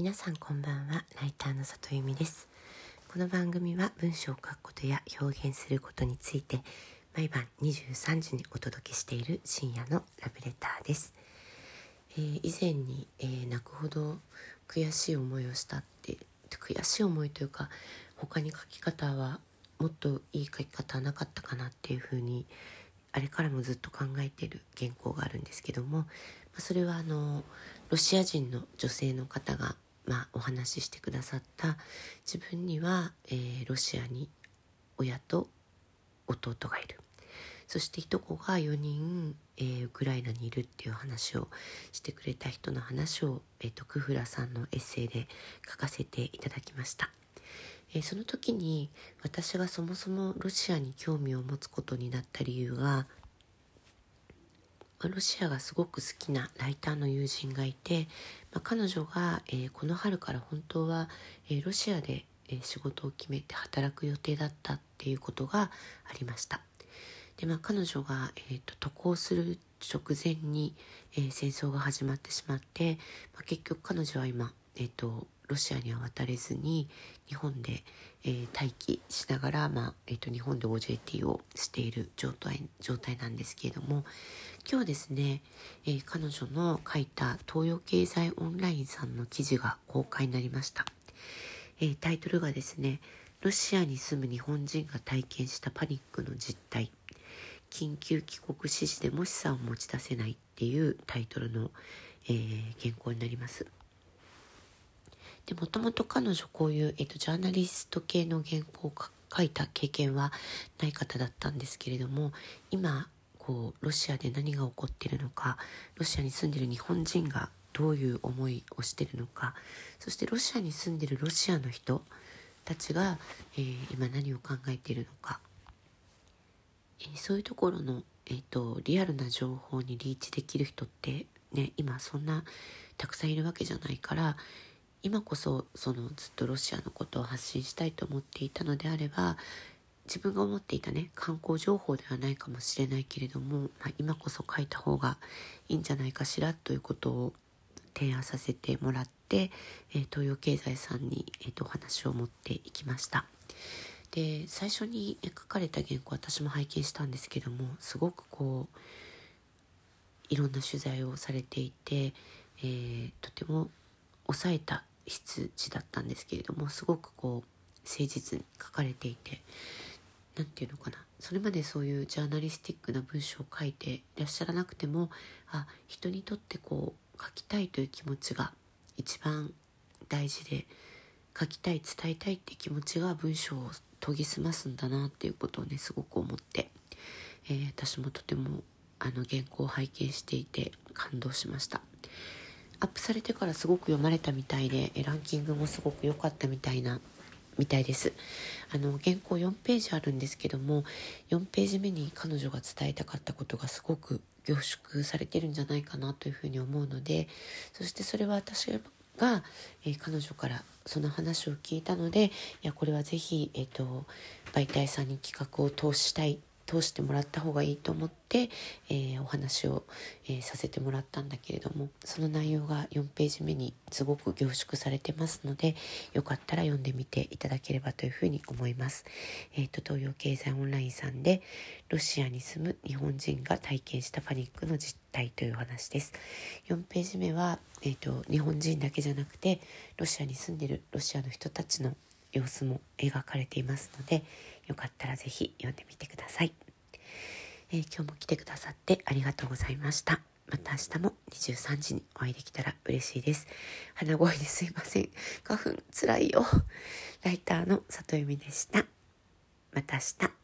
皆さんこんばんは。ライターの里由美です。この番組は文章を書くことや表現することについて毎晩23時にお届けしている深夜のラブレターです、えー、以前に、えー、泣くほど悔しい思いをしたって悔しい思いというか他に書き方はもっといい書き方はなかったかなっていうふうにあれからもずっと考えてる原稿があるんですけども、それはあのロシア人の女性の方がまあ、お話ししてくださった自分には、えー、ロシアに親と弟がいる。そしていとこが4人、えー、ウクライナにいるっていう話をしてくれた人の話を、えーと、クフラさんのエッセイで書かせていただきました、えー、その時に私がそもそもロシアに興味を持つことになった理由がロシアがすごく好きなライターの友人がいて、まあ、彼女が、えー、この春から本当は、えー、ロシアで、えー、仕事を決めて働く予定だったっていうことがありました。でまあ、彼女が、えーと、渡航する直前に、えー、戦争が始まってしまって、まあ、結局彼女は今、えーとロシアには渡れずに日本で、えー、待機しながら、まあえーと、日本で OJT をしている状態状態なんですけれども今日ですね、えー、彼女の書いた東洋経済オンラインさんの記事が公開になりました、えー、タイトルがですねロシアに住む日本人が体験したパニックの実態緊急帰国指示でも資産を持ち出せないっていうタイトルの、えー、原稿になります。でもともと彼女こういう、えっと、ジャーナリスト系の原稿を書いた経験はない方だったんですけれども今こうロシアで何が起こってるのかロシアに住んでる日本人がどういう思いをしてるのかそしてロシアに住んでるロシアの人たちが、えー、今何を考えているのか、えー、そういうところの、えーとリアルな情報にリーチできる人ってね今そんなたくさんいるわけじゃないから今こそそのずっとロシアのことを発信したいと思っていたのであれば自分が思っていたね観光情報ではないかもしれないけれども、まあ、今こそ書いた方がいいんじゃないかしらということを提案させてもらって、えー、東洋経済さんに、えーと、お話を持っていきました。で最初に書かれた原稿私も拝見したんですけどもすごくこういろんな取材をされていて、えー、とても抑えた羊だったんですけれどもすごくこう誠実に書かれていて何て言うのかなそれまでそういうジャーナリスティックな文章を書いていらっしゃらなくてもあ人にとってこう書きたいという気持ちが一番大事で書きたい伝えたいって気持ちが文章を研ぎ澄ますんだなっていうことをねすごく思って、えー、私もとてもあの原稿を拝見していて感動しました。アップされてからすごく読まれたみたいでランキングもすごく良かったみたいなみたいです。あの原稿4ページあるんですけども4ページ目に彼女が伝えたかったことがすごく凝縮されてるんじゃないかなというふうに思うのでそしてそれは私が、えー、彼女からその話を聞いたのでいやこれは是非、えーと媒体さんに企画を通したい通してもらった方がいいと思って、えー、お話を、えー、させてもらったんだけれどもその内容が4ページ目にすごく凝縮されてますのでよかったら読んでみていただければというふうに思います。えーと、東洋経済オンラインさんでロシアに住む日本人が体験したパニックの実態という話です。4ページ目は、えーと日本人だけじゃなくてロシアに住んでるロシアの人たちの様子も描かれていますのでよかったら是非読んでみてください、えー、今日も来てくださってありがとうございました。また明日も23時にお会いできたら嬉しいです。鼻声ですいません。花粉つらいよ。ライターの里由美でした。また明日。